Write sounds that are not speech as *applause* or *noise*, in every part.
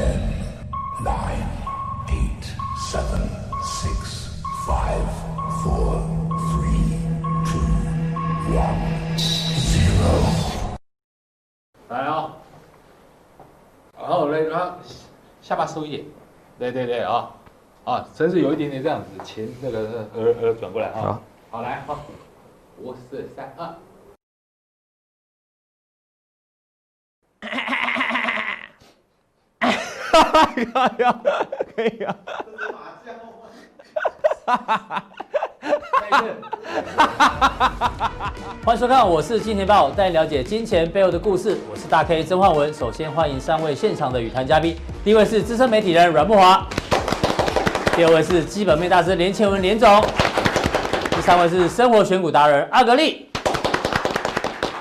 Ten, nine, eight, seven, six, five, four, three, two, one, zero. 来哦，然后嘞，然后下巴收一点，对对对啊，啊，身子有一点点这样子，前那个耳耳转过来啊，好，好来好，五四三二。可以啊，可以啊。欢迎收看，我是金钱豹，带你了解金钱背后的故事。我是大 K 曾焕文。首先欢迎三位现场的与谈嘉宾，第一位是资深媒体人阮慕驊，第二位是基本面大师连干文连总，第三位是生活选股达人阿格力。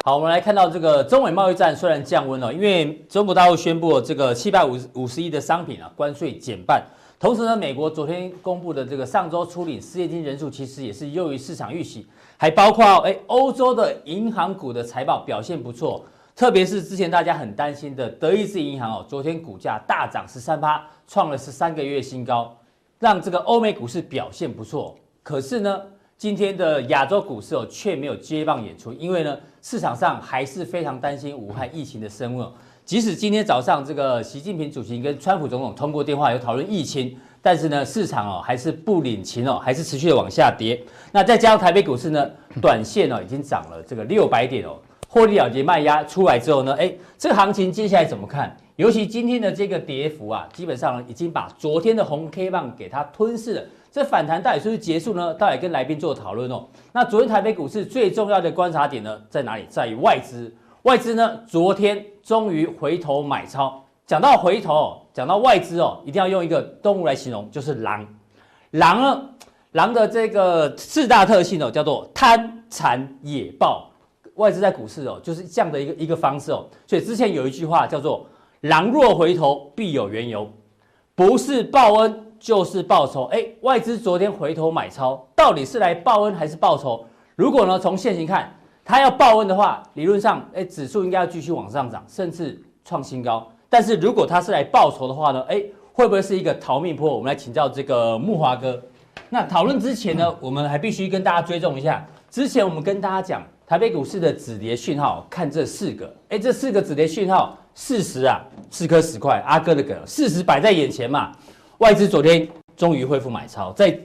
好，我们来看到这个中美贸易战虽然降温了，因为中国大陆宣布了这个七百五十五十亿的商品啊关税减半，同时呢，美国昨天公布的这个上周初领失业金人数其实也是优于市场预期，还包括哎欧洲的银行股的财报表现不错，特别是之前大家很担心的德意志银行哦，昨天股价大涨十三趴，创了十三个月新高，让这个欧美股市表现不错。可是呢，今天的亚洲股市哦却没有接棒演出，因为呢。市场上还是非常担心武汉疫情的升温，即使今天早上这个习近平主席跟川普总统通过电话有讨论疫情，但是呢，市场哦还是不领情哦，还是持续的往下跌。那再加上台北股市呢，短线哦已经涨了这个六百点哦，获利了结卖压出来之后呢，哎，这个行情接下来怎么看？尤其今天的这个跌幅啊，基本上已经把昨天的红 K 棒给它吞噬了。这反弹到底是不是结束呢？到底跟来宾做讨论哦。那昨天台北股市最重要的观察点呢，在哪里？在于外资。外资呢，昨天终于回头买超。讲到回头，讲到外资哦，一定要用一个动物来形容，就是狼。狼呢，狼的这个四大特性哦，叫做贪、残、野、暴。外资在股市哦，就是这样的一个一个方式哦。所以之前有一句话叫做“狼若回头，必有缘由”，不是报恩。就是报仇，哎，外资昨天回头买超，到底是来报恩还是报仇？如果呢，从现行看，它要报恩的话，理论上，哎，指数应该要继续往上涨，甚至创新高。但是如果它是来报仇的话呢，哎，会不会是一个逃命坡？我们来请教这个木华哥。那讨论之前呢，我们还必须跟大家追踪一下，之前我们跟大家讲台北股市的止跌讯号，看这四个，哎，这四个止跌讯号，事实啊，四颗十块，阿哥的梗，事实摆在眼前嘛。外资昨天终于恢复买超，在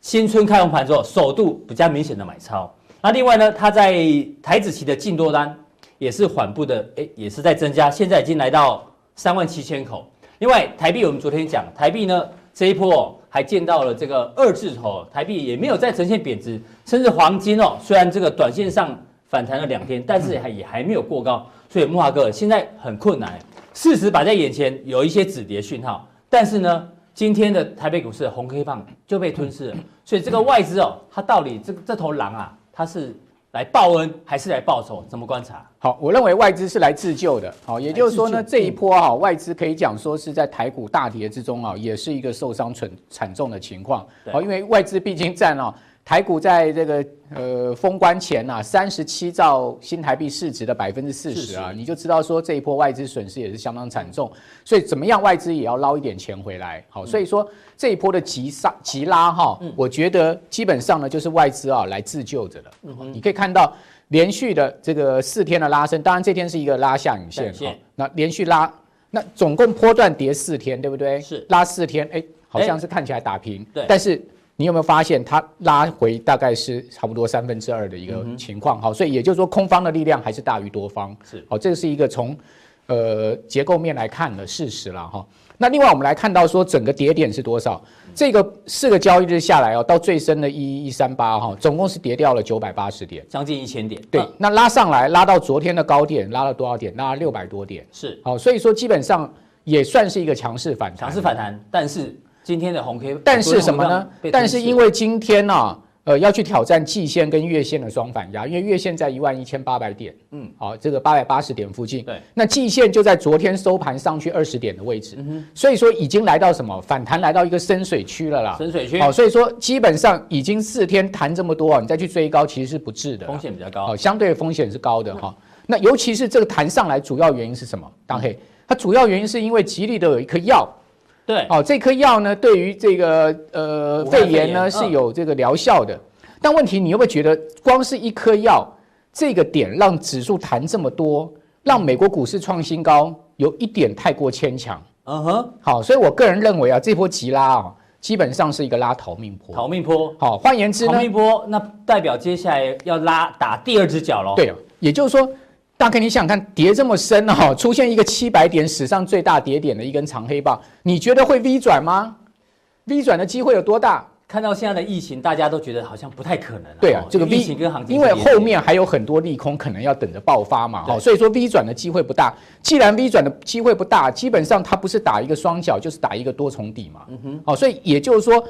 新春开红盘之后，首度比较明显的买超。那另外呢，它在台子期的净多单也是缓步的，诶，也是在增加，现在已经来到三万七千口。另外，台币我们昨天讲，台币呢这一波哦，还见到了这个二字头，台币也没有再呈现贬值，甚至黄金哦，虽然这个短线上反弹了两天，但是还也还没有过高。所以木华哥现在很困难，事实摆在眼前，有一些止跌讯号，但是呢。今天的台北股市的红 K 棒就被吞噬了，所以这个外资哦，它到底这这头狼啊，它是来报恩还是来报仇？怎么观察？好，我认为外资是来自救的。好，也就是说呢，这一波哈，外资可以讲说是在台股大跌之中啊，也是一个受伤惨惨重的情况。好，因为外资毕竟占了。台股在这个呃封关前呐、啊，三十七兆新台币市值的百分之四十啊，你就知道说这一波外资损失也是相当惨重，所以怎么样外资也要捞一点钱回来。好，所以说这一波的急杀急拉哈，我觉得基本上呢就是外资啊来自救着的。你可以看到连续的这个四天的拉升，当然这天是一个拉下影线哈，那连续拉，那总共波段跌四天，对不对？是拉四天，哎，好像是看起来打平，对，但是。你有没有发现它拉回大概是差不多三分之二的一个情况？好，所以也就是说空方的力量还是大于多方。是，好，这个是一个从呃结构面来看的事实了哈。那另外我们来看到说整个跌点是多少？这个四个交易日下来哦，到最深的一一一三八哈，总共是跌掉了九百八十点，将近一千点。对，那拉上来拉到昨天的高点，拉了多少点？拉了六百多点。是，好，所以说基本上也算是一个强势反弹。强势反弹，但是。今天的红 K，但是什么呢？但是因为今天呢、啊，呃，要去挑战季线跟月线的双反压，因为月线在一万一千八百点，嗯，好，这个八百八十点附近，对，那季线就在昨天收盘上去二十点的位置，嗯哼，所以说已经来到什么？反弹，来到一个深水区了啦，深水区，好，所以说基本上已经四天弹这么多啊，你再去追高其实是不智的，风险比较高，好，相对的风险是高的哈，那尤其是这个弹上来主要原因是什么？当黑。它主要原因是因为吉利的有一颗药，对，哦，这颗药呢，对于这个呃肺炎呢是有这个疗效的。但问题，你有没有觉得，光是一颗药这个点让指数弹这么多，让美国股市创新高，有一点太过牵强。嗯哼，好，所以我个人认为啊，这波急拉啊，基本上是一个拉逃命坡。逃命坡，好，换言之呢，逃命坡，那代表接下来要拉打第二只脚喽。对，也就是说，大概你想想看，跌这么深哈，出现一个七百点史上最大跌点的一根长黑棒，你觉得会 V 转吗？V 转的机会有多大？看到现在的疫情，大家都觉得好像不太可能。对啊，这个 V 疫情跟行情，因为后面还有很多利空可能要等着爆发嘛，好，所以说 V 转的机会不大。既然 V 转的机会不大，基本上它不是打一个双脚，就是打一个多重底嘛。嗯哼，好，所以也就是说。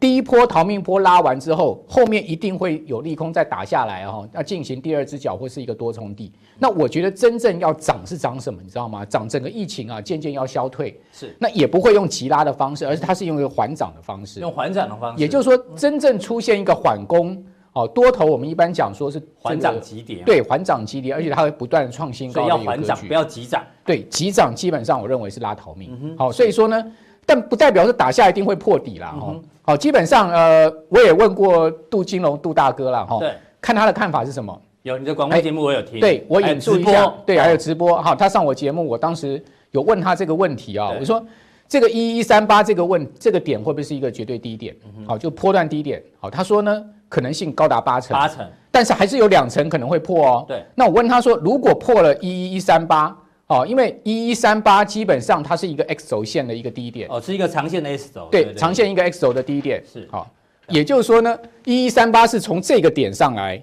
第一波逃命波拉完之后，后面一定会有利空再打下来哦，要进行第二只脚或是一个多重底。那我觉得真正要涨是涨什么，你知道吗？涨整个疫情啊，渐渐要消退。是，那也不会用急拉的方式，而是它是用一个缓涨的方式。用缓涨的方式，也就是说，真正出现一个缓攻哦，多头我们一般讲说是缓涨急跌，对，缓涨急跌，而且它会不断创新高。要缓涨，不要急涨。对，急涨基本上我认为是拉逃命。好，所以说呢。但不代表是打下一定会破底啦，哈、嗯。好，基本上呃，我也问过杜金龙杜大哥了，哈。对。看他的看法是什么？有你的广播节目我有听。对，我引述一下。对，还有直播哈。他上我节目，我当时有问他这个问题啊。我说这个一一三八这个问这个点会不会是一个绝对低点？好，就波段低点。好，他说呢，可能性高达八成。八成。但是还是有两成可能会破哦。对。那我问他说，如果破了一一一三八？哦，因为一一三八基本上它是一个 X 轴线的一个低点，哦，是一个长线的 X 轴，对，长线一个 X 轴的低点。是，好、哦，也就是说呢，一一三八是从这个点上来，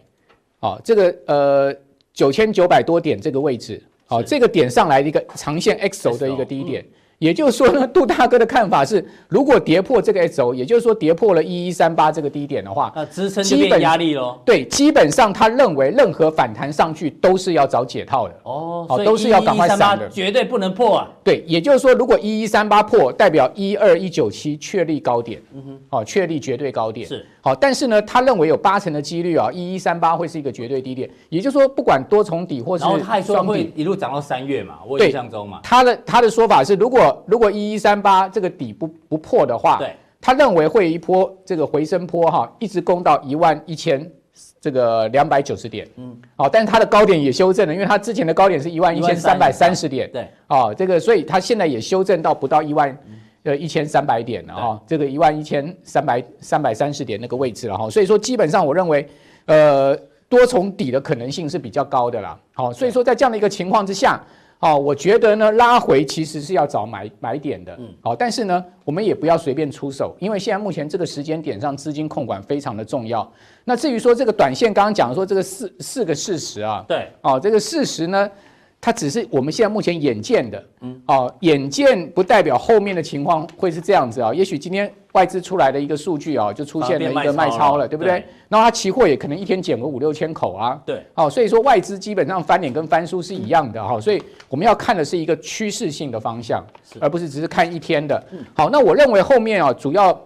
哦，这个呃九千九百多点这个位置，好、哦，这个点上来的一个长线 X 轴的一个低点。也就是说呢，杜大哥的看法是，如果跌破这个 X 轴，也就是说跌破了一一三八这个低点的话，那支撑基本压力咯。对，基本上他认为任何反弹上去都是要找解套的。哦，好，都是要赶快上的，绝对不能破啊。对，也就是说，如果一一三八破，代表一二一九七确立高点。嗯哼，好，确立绝对高点。是。好，但是呢，他认为有八成的几率啊，一一三八会是一个绝对低点。也就是说，不管多重底或是双底，然后他还说会一路涨到三月嘛，我印象中嘛。他的他的说法是，如果如果一一三八这个底不不破的话，对，他认为会一波这个回升波哈，一直攻到一万一千这个两百九十点。嗯，好，但是它的高点也修正了，因为它之前的高点是一万一千三百三十点。对，哦，这个所以它现在也修正到不到一万。呃，一千三百点了哈，这个一万一千三百三百三十点那个位置了哈，所以说基本上我认为，呃，多重底的可能性是比较高的啦。好，所以说在这样的一个情况之下，好，我觉得呢，拉回其实是要找买买点的，嗯，好，但是呢，我们也不要随便出手，因为现在目前这个时间点上资金控管非常的重要。那至于说这个短线，刚刚讲说这个四四个事实啊，对，哦，这个事实呢。它只是我们现在目前眼见的，嗯，哦，眼见不代表后面的情况会是这样子啊。也许今天外资出来的一个数据啊，就出现了一个卖超了，对不对？然后它期货也可能一天减个五六千口啊，对，哦，所以说外资基本上翻脸跟翻书是一样的哈。所以我们要看的是一个趋势性的方向，而不是只是看一天的。好，那我认为后面啊，主要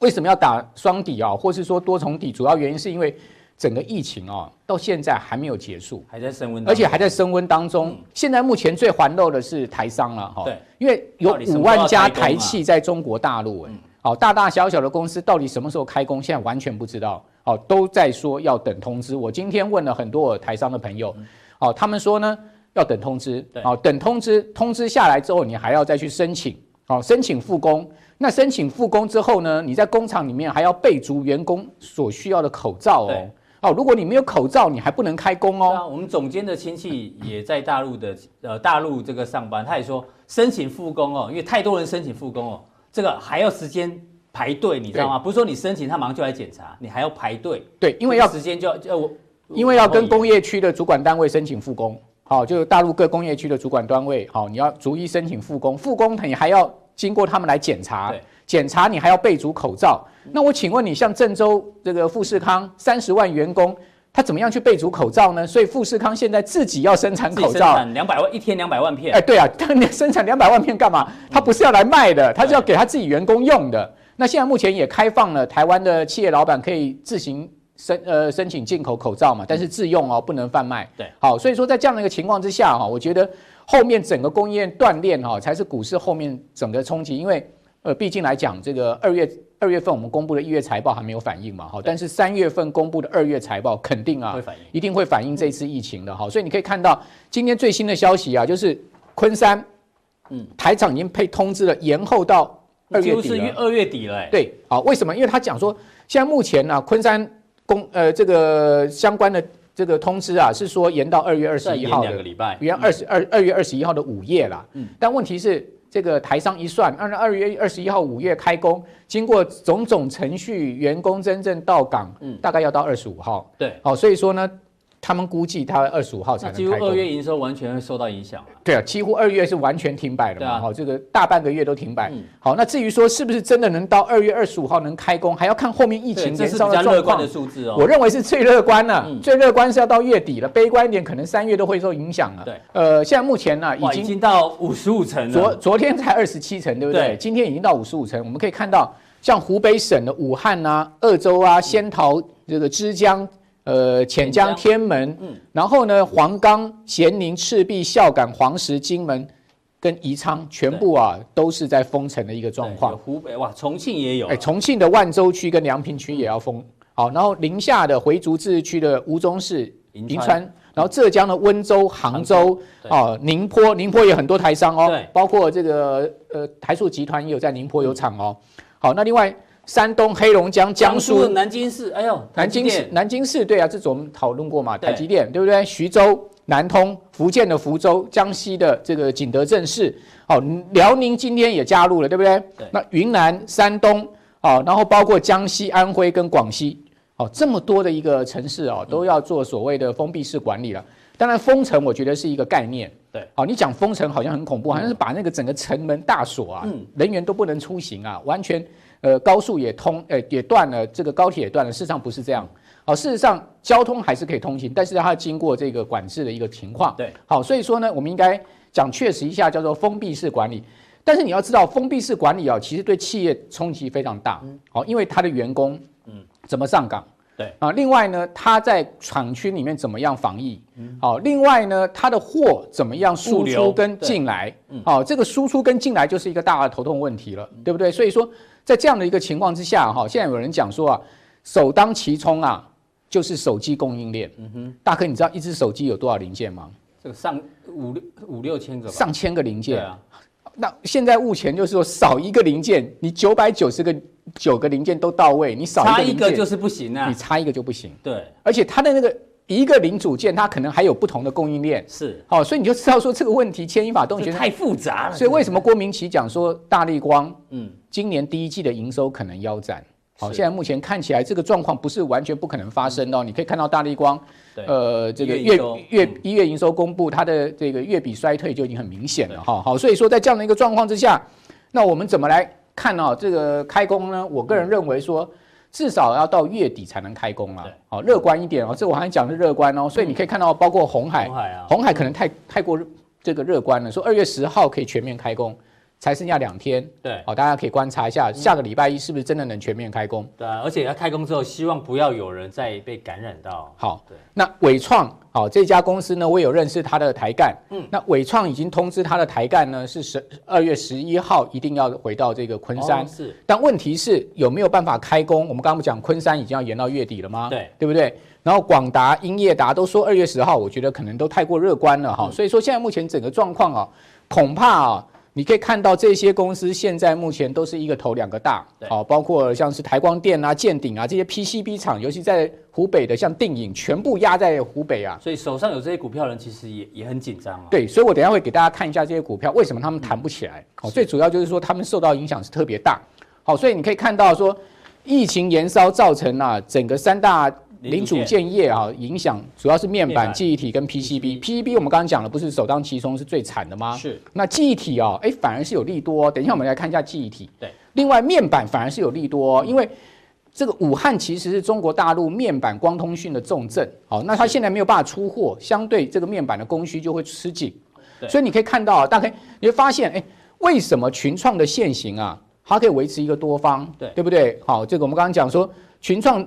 为什么要打双底啊，或是说多重底？主要原因是因为。整个疫情啊，到现在还没有结束，还在升温，而且还在升温当中。现在目前最环漏的是台商了哈，对，因为有五万家台企在中国大陆哎，好，大大小小的公司到底什么时候开工，现在完全不知道，哦，都在说要等通知。我今天问了很多台商的朋友，哦，他们说呢要等通知，哦，等通知，通知下来之后，你还要再去申请，哦，申请复工。那申请复工之后呢，你在工厂里面还要备足员工所需要的口罩哦。哦，如果你没有口罩，你还不能开工哦。我们总监的亲戚也在大陆的呃大陆这个上班，他也说申请复工哦，因为太多人申请复工哦，这个还要时间排队，你知道吗？不是说你申请他马上就来检查，你还要排队。对，因为要时间就要就我，因为要跟工业区的主管单位申请复工。好，就是大陆各工业区的主管单位，好，你要逐一申请复工，复工你还要经过他们来检查。检查你还要备足口罩，那我请问你，像郑州这个富士康三十万员工，他怎么样去备足口罩呢？所以富士康现在自己要生产口罩，两百万一天两百万片。哎，对啊，他生产两百万片干嘛？他不是要来卖的，他是要给他自己员工用的。那现在目前也开放了，台湾的企业老板可以自行申呃申请进口口罩嘛，但是自用哦，不能贩卖。对，好，所以说在这样的一个情况之下哈，我觉得。后面整个供应链断裂哈，才是股市后面整个冲击。因为呃，毕竟来讲，这个二月二月份我们公布的一月财报还没有反应嘛，哈，但是三月份公布的二月财报肯定啊，一定会反映这次疫情的哈。所以你可以看到今天最新的消息啊，就是昆山，嗯，台厂已经被通知了，延后到二月底了。二月底了，对，啊，为什么？因为他讲说，现在目前呢，昆山公呃这个相关的。这个通知啊，是说延到二月二十一号的两个礼拜，延二十二二月二十一号的午夜啦。嗯，但问题是，这个台商一算，按照二月二十一号五月开工，经过种种程序，员工真正到岗，嗯，大概要到二十五号。对，好，所以说呢。他们估计他二十五号才能开工。几乎二月营收完全会受到影响。对啊，几乎二月是完全停摆了嘛。好，这个大半个月都停摆。好，那至于说是不是真的能到二月二十五号能开工，还要看后面疫情延烧的状况。的数字哦。我认为是最乐观了，最乐观是要到月底了，悲观一点可能三月都会受影响了。对，呃，现在目前呢，已经到五十五层了。昨昨天才二十七层，对不对？今天已经到五十五层。我们可以看到，像湖北省的武汉啊、鄂州啊、仙桃、这个枝江。呃，潜江、天门，嗯，然后呢，黄冈、咸宁、赤壁、孝感、黄石、金门跟宜昌，全部啊都是在封城的一个状况。湖北哇，重庆也有，哎，重庆的万州区跟梁平区也要封。好，然后宁夏的回族自治区的吴忠市、银川，然后浙江的温州、杭州，哦，宁波，宁波也有很多台商哦，对，包括这个呃台塑集团也有在宁波有厂哦。好，那另外。山东、黑龙江、江苏、南京市，哎呦，南京市，南京市，对啊，这种我们讨论过嘛，台积电，对不对？徐州、南通、福建的福州、江西的这个景德镇市，哦，辽宁今天也加入了，对不对？对。那云南、山东，哦，然后包括江西、安徽跟广西，哦，这么多的一个城市哦，都要做所谓的封闭式管理了。当然，封城我觉得是一个概念，对，好，你讲封城好像很恐怖，好像是把那个整个城门大锁啊，人员都不能出行啊，完全。呃，高速也通，呃，也断了，这个高铁也断了。事实上不是这样，好，事实上交通还是可以通行，但是它要经过这个管制的一个情况。对，好，所以说呢，我们应该讲确实一下，叫做封闭式管理。但是你要知道，封闭式管理啊，其实对企业冲击非常大。好，因为他的员工，嗯，怎么上岗？对啊，另外呢，他在厂区里面怎么样防疫？好，另外呢，他的货怎么样输出跟进来？好，这个输出跟进来就是一个大的头痛问题了，对不对？所以说。在这样的一个情况之下，哈，现在有人讲说啊，首当其冲啊，就是手机供应链。嗯哼，大哥，你知道一只手机有多少零件吗？这个上五六五六千个，上千个零件。对啊，那现在目前就是说少一个零件，你九百九十个九个零件都到位，你少一个零件，差一个就是不行啊，你差一个就不行。对，而且它的那个一个零组件，它可能还有不同的供应链。是，好，所以你就知道说这个问题牵一发动全身，太复杂了。所以为什么郭明奇讲说大立光，嗯。今年第一季的营收可能腰斩，好，现在目前看起来这个状况不是完全不可能发生哦。你可以看到大立光，呃，这个月月一月营收公布，它的这个月比衰退就已经很明显了哈。好，所以说在这样的一个状况之下，那我们怎么来看呢？这个开工呢？我个人认为说，至少要到月底才能开工啊。好，乐观一点哦，这我还讲的乐观哦。所以你可以看到，包括红海，红海可能太太过这个乐观了，说二月十号可以全面开工。才剩下两天，对，好，大家可以观察一下，下个礼拜一是不是真的能全面开工？对啊，而且要开工之后，希望不要有人再被感染到。好，对，那伟创，好，这家公司呢，我有认识他的台干，嗯，那伟创已经通知他的台干呢，是十二月十一号一定要回到这个昆山，是，但问题是有没有办法开工？我们刚刚不讲昆山已经要延到月底了吗？对，对不对？然后广达、英业达都说二月十号，我觉得可能都太过乐观了哈，所以说现在目前整个状况啊，恐怕啊。你可以看到这些公司现在目前都是一个头两个大，好，包括像是台光电啊、建鼎啊这些 PCB 厂，尤其在湖北的像定影，全部压在湖北啊。所以手上有这些股票的人其实也也很紧张啊。对，所以我等一下会给大家看一下这些股票为什么他们弹不起来。好，最主要就是说他们受到影响是特别大。好，所以你可以看到说疫情延烧造成啊整个三大。零组件业啊，影响主要是面板、记忆体跟 PCB。PCB 我们刚刚讲了，不是首当其冲是最惨的吗？是。那记忆体啊，哎，反而是有利多。等一下我们来看一下记忆体。对。另外面板反而是有利多，因为这个武汉其实是中国大陆面板光通讯的重镇。好，那它现在没有办法出货，相对这个面板的供需就会吃紧。对。所以你可以看到，啊大概你会发现，哎，为什么群创的线型啊，它可以维持一个多方？对，对不对？好，这个我们刚刚讲说群创。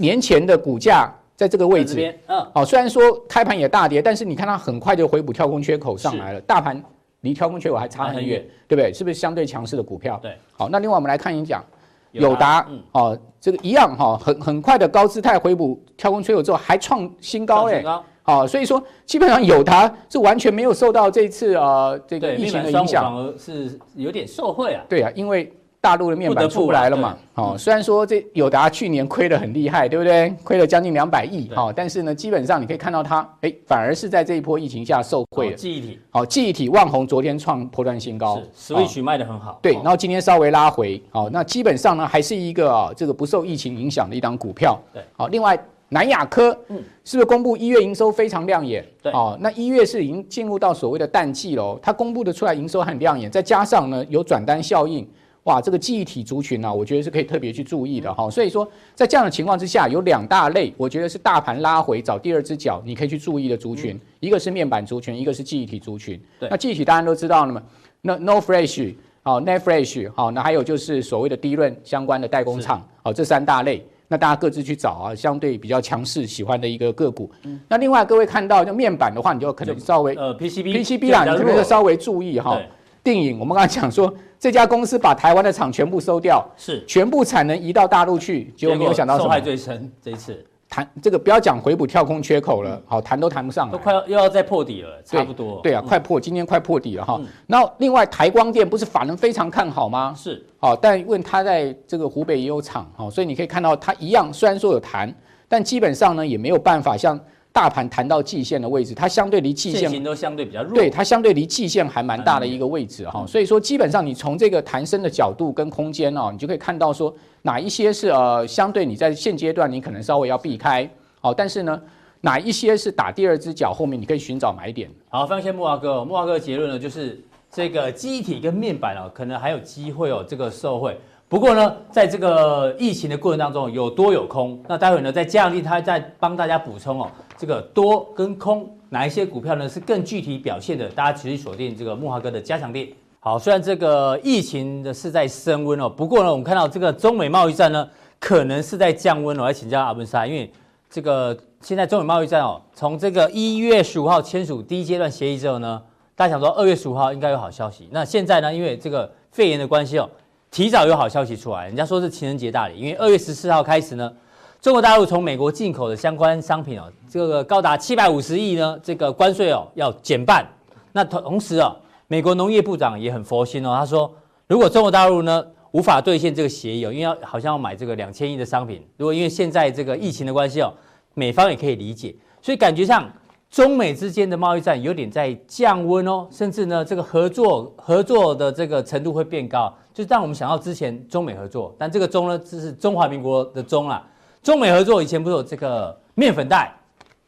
年前的股价在这个位置，嗯，好，虽然说开盘也大跌，但是你看它很快就回补跳空缺口上来了，大盘离跳空缺口还差很远，对不对？是不是相对强势的股票？对，好，那另外我们来看一讲友达，哦，这个一样哈，很很快的高姿态回补跳空缺口之后还创新高哎，好，所以说基本上友达是完全没有受到这次呃这个疫情的影响，反而是有点受惠啊，对啊，因为。大陆的面板出不来了嘛？哦，虽然说这友达去年亏得很厉害，对不对？亏了将近两百亿，好，但是呢，基本上你可以看到它，哎，反而是在这一波疫情下受惠了。记忆体，好，记忆体旺宏昨天创波段新高，Switch 卖得很好。对，然后今天稍微拉回，好，那基本上呢，还是一个啊，这个不受疫情影响的一档股票。对，好，另外南亚科，嗯，是不是公布一月营收非常亮眼？对，哦，那一月是已经进入到所谓的淡季喽，它公布的出来营收很亮眼，再加上呢有转单效应。哇，这个记忆体族群呢、啊，我觉得是可以特别去注意的哈。所以说，在这样的情况之下，有两大类，我觉得是大盘拉回找第二只脚，你可以去注意的族群，一个是面板族群，一个是记忆体族群。对，那记忆体大家都知道了嘛，那 NOR Flash 好，NAND Flash 好，那还有就是所谓的 DRAM 相关的代工厂，好，这三大类，那大家各自去找啊，相对比较强势喜欢的一个个股。那另外各位看到就面板的话，你就可能稍微呃 PCB PCB 啦，你可能就稍微注意哈。定颖，我们刚才讲说。这家公司把台湾的厂全部收掉，是全部产能移到大陆去，结果没有想到什么？受害最深这一次谈这个不要讲回补跳空缺口了，好谈都谈不上了，都快要又要再破底了，差不多。对啊，快破，今天快破底了哈。然后另外台光电不是法人非常看好吗？是，好，但问他在这个湖北也有厂，好，所以你可以看到他一样，虽然说有谈，但基本上呢也没有办法像。大盘弹到季线的位置，它相对离季线都相对比较弱，对，它相对离季线还蛮大的一个位置哈，所以说基本上你从这个弹升的角度跟空间哦，你就可以看到说哪一些是呃相对你在现阶段你可能稍微要避开，好，但是呢哪一些是打第二只脚后面你可以寻找买点。好，非常谢谢木华哥，木华哥的结论呢就是这个记忆体跟面板哦，可能还有机会哦，这个受惠。不过呢，在这个疫情的过程当中，有多有空。那待会呢，在嘉良他再帮大家补充哦，这个多跟空哪一些股票呢是更具体表现的？大家持续锁定这个木华哥的加强錠。好，虽然这个疫情的是在升温哦，不过呢，我们看到这个中美贸易战呢，可能是在降温哦。来请教阿文莎，因为这个现在中美贸易战哦，从这个一月十五号签署第一阶段协议之后呢，大家想说二月十五号应该有好消息。那现在呢，因为这个肺炎的关系哦。提早有好消息出来，人家说是情人节大礼，因为二月十四号开始呢，中国大陆从美国进口的相关商品哦，这个高达七百五十亿呢，这个关税哦要减半。那同时哦，美国农业部长也很佛心哦，他说如果中国大陆呢无法兑现这个协议哦，因为要好像要买这个两千亿的商品，如果因为现在这个疫情的关系哦，美方也可以理解，所以感觉上。中美之间的贸易战有点在降温哦，甚至呢，这个合作合作的这个程度会变高，就让我们想到之前中美合作，但这个中呢，这是中华民国的中啦。中美合作以前不是有这个面粉袋，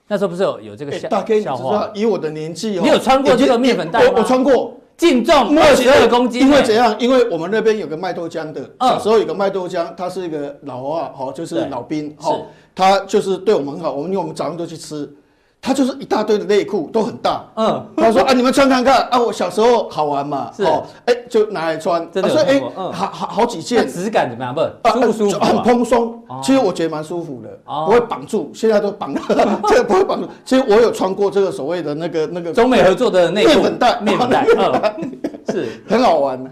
那时候不是有有这个小、欸、大 K, 笑话？以我的年纪哦，你有穿过这个面粉袋吗？我我穿过，净重二十二公斤。因为怎样？因为我们那边有个卖豆浆的，小时候有个卖豆浆，他是一个老啊，好，就是老兵，好，他就是对我们很好，我们因为我们早上都去吃。他就是一大堆的内裤，都很大。嗯，他说啊，你们穿看看啊，我小时候好玩嘛。是哦，哎，就拿来穿。真的。所以哎，好好好几件。质感怎么样？不，舒服舒服。很蓬松，其实我觉得蛮舒服的，不会绑住。现在都绑了，*laughs* 这个不会绑住。其实我有穿过这个所谓的那个那个中美合作的内裤。面粉袋，面粉袋，*laughs* 是 *laughs* 很好玩。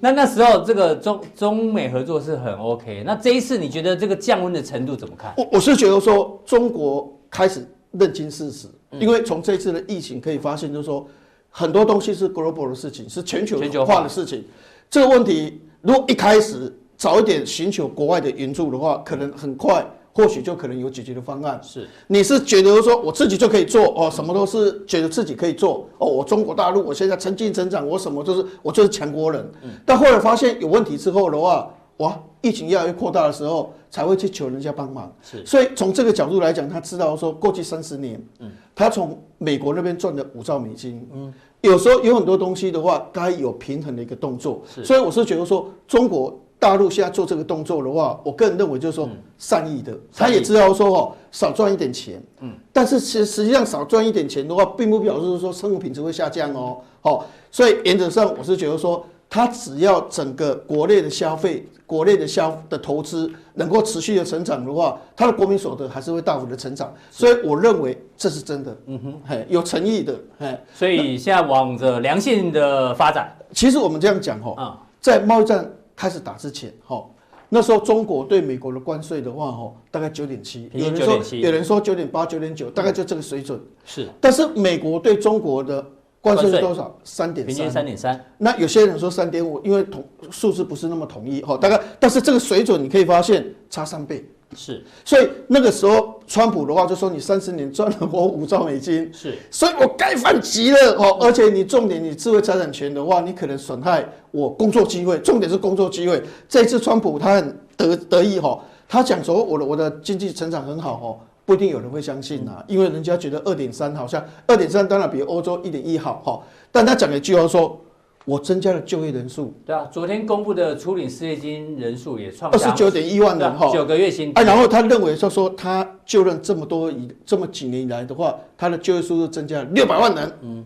那那时候这个中中美合作是很 OK。那这一次你觉得这个降温的程度怎么看？我我是觉得说中国开始。认清事实，因为从这次的疫情可以发现，就是说很多东西是 global 的事情，是全球化的事情。这个问题如果一开始早一点寻求国外的援助的话，可能很快，或许就可能有解决的方案。是，你是觉得说我自己就可以做哦，什么都是觉得自己可以做哦，我中国大陆我现在成绩成长，我什么都是我就是强国人。但后来发现有问题之后的话，哇！疫情越来越扩大的时候，才会去求人家帮忙。是，所以从这个角度来讲，他知道说过去三十年，嗯，他从美国那边赚了五兆美金，嗯，有时候有很多东西的话，该有平衡的一个动作。是，所以我是觉得说，中国大陆现在做这个动作的话，我个人认为就是说善意的，他也知道说哦，少赚一点钱，嗯，但是实实际上少赚一点钱的话，并不表示说生活品质会下降哦，好，所以原则上我是觉得说。它只要整个国内的消费、国内的消的投资能够持续的成长的话，它的国民所得还是会大幅的成长。所以我认为这是真的，嗯哼，嘿，有诚意的，嘿。所以现在往着良性的发展。其实我们这样讲哈，啊，在贸易战开始打之前，哈，那时候中国对美国的关税的话，哈，大概九点七，有人说有人说九点八、九点九，大概就这个水准。是，但是美国对中国的。关税是多少？三点三，平均三点三。那有些人说三点五，因为统数字不是那么统一哈。大概，但是这个水准你可以发现差三倍。是，所以那个时候川普的话就说你三十年赚了我五兆美金。是，所以我该反击了哦。而且你重点，你智慧财产权的话，你可能损害我工作机会。重点是工作机会。这一次川普他很得得意哈，他讲说我的我的经济成长很好哦。不一定有人会相信啊，因为人家觉得二点三好像二点三当然比欧洲一点一好哈，但他讲了一句话说，我增加了就业人数。对啊，昨天公布的初领失业金人数也创二十九点一万人哈，九个月薪。哎，然后他认为说说他就任这么多以这么几年以来的话，他的就业数增加了六百万人。嗯。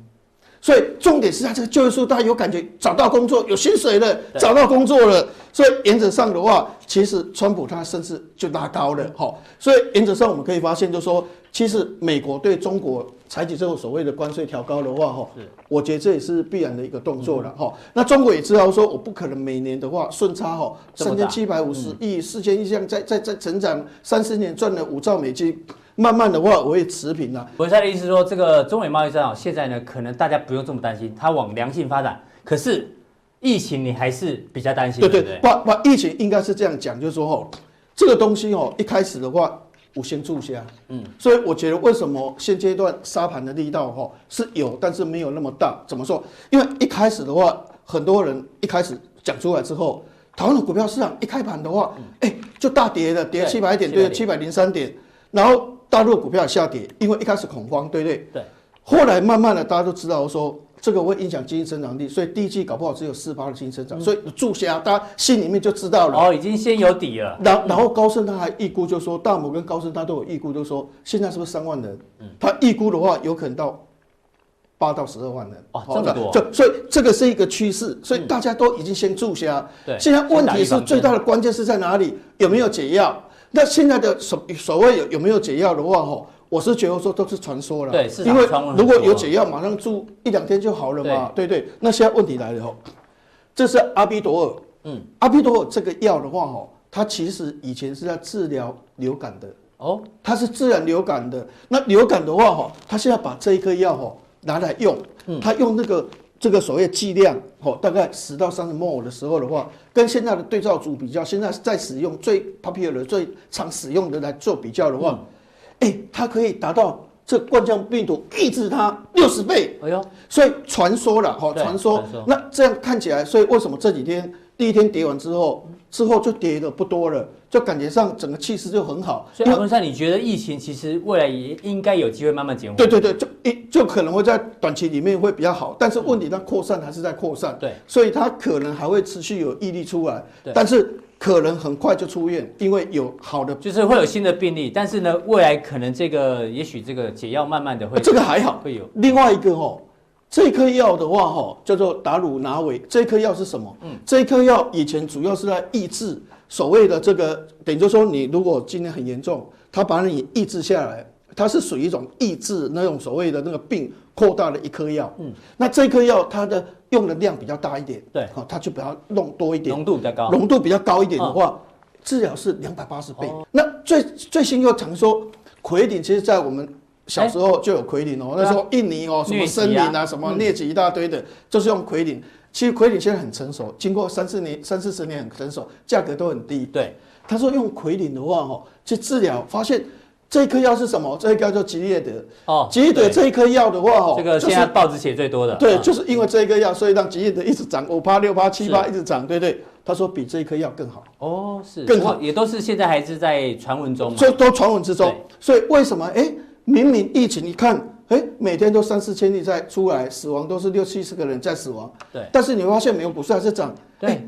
所以重点是他这个就业数，大家有感觉找到工作，有薪水了，找到工作了。所以原则上的话，其实川普他甚至就拉高了哈。所以原则上我们可以发现，就是说，其实美国对中国采取这种所谓的关税调高的话，哈，我觉得这也是必然的一个动作了哈。那中国也知道说，我不可能每年的话顺差哈三千七百五十亿、四千亿这样在在在成长，三十年赚了五兆美金。慢慢的话，我会持平了。文山的意思说，这个中美贸易战啊，现在呢，可能大家不用这么担心，它往良性发展。可是疫情你还是比较担心。对对对，不不，疫情应该是这样讲，就是说哦，这个东西哦，一开始的话，我先注下。嗯，所以我觉得为什么现阶段沙盘的力道哈是有，但是没有那么大。怎么说？因为一开始的话，很多人一开始讲出来之后，台湾的股票市场一开盘的话，哎，就大跌了，跌七百点，对，七百零三点，然后。大陆股票下跌，因为一开始恐慌，对不对？对。后来慢慢的，大家都知道说这个会影响经济增长率，所以第一季搞不好只有四八的经济增长，嗯、所以注下，大家心里面就知道了。哦，已经先有底了。然然后高盛他还预估，就说大摩跟高盛他都有预估，就说现在是不是三万人？嗯。他预估的话，有可能到八到十二万人。哦，这么多。就所以这个是一个趋势，所以大家都已经先注下。对、嗯。现在问题是最大的关键是在哪里？有没有解药？那现在的所所谓有有没有解药的话，吼，我是觉得说都是传说了。对，因为如果有解药，马上住一两天就好了嘛。对对，对。那现在问题来了，吼，这是阿比朵尔。嗯，阿比朵尔这个药的话，吼，它其实以前是在治疗流感的。哦，它是治疗流感的。那流感的话，吼，它现在把这一颗药，吼，拿来用，它用那个。这个所谓剂量，哦，大概十到三十 ml 的时候的话，跟现在的对照组比较，现在在使用最 popular 最常使用的来做比较的话，哎、嗯，它可以达到这冠状病毒抑制它六十倍。哎呦，所以传说了，哈，传说。那这样看起来，所以为什么这几天第一天跌完之后，之后就跌的不多了？就感觉上整个气势就很好，所以阿文山，你觉得疫情其实未来也应该有机会慢慢减缓？对对对，就一就可能会在短期里面会比较好，但是问题它扩散还是在扩散，对，所以它可能还会持续有毅力出来，但是可能很快就出院，因为有好的，就是会有新的病例，但是呢，未来可能这个也许这个解药慢慢的会，这个还好会有。另外一个哦，这颗药的话哈，叫做达鲁拿韦，这颗药是什么？嗯，这颗药以前主要是在抑制。所谓的这个，等于就说，你如果今天很严重，它把你抑制下来，它是属于一种抑制那种所谓的那个病扩大的一颗药。嗯，那这颗药它的用的量比较大一点，对，好，它就比较弄多一点，浓度比较高，浓度比较高一点的话，哦、治疗是两百八十倍。哦、那最最新又常说，奎鼎其实在我们小时候就有奎宁哦，欸、那时候印尼哦，什么森林啊，啊什么疟疾一大堆的，嗯、就是用奎宁。其实奎宁现在很成熟，经过三四年、三四十年很成熟，价格都很低。对，他说用奎宁的话，哦，去治疗，发现这一颗药是什么？这一颗叫做吉列德。哦，吉列德这一颗药的话，哦，这个现在报纸写最多的。对，就是因为这一颗药，所以让吉列德一直涨，五趴、六趴、七趴一直涨，对对。他说比这一颗药更好。哦，是更好，也都是现在还是在传闻中嘛。就都传闻之中。所以为什么？哎，明明疫情，一看。哎，每天都三四千例在出来，死亡都是六七十个人在死亡。对，但是你发现没有，股市还是涨。对，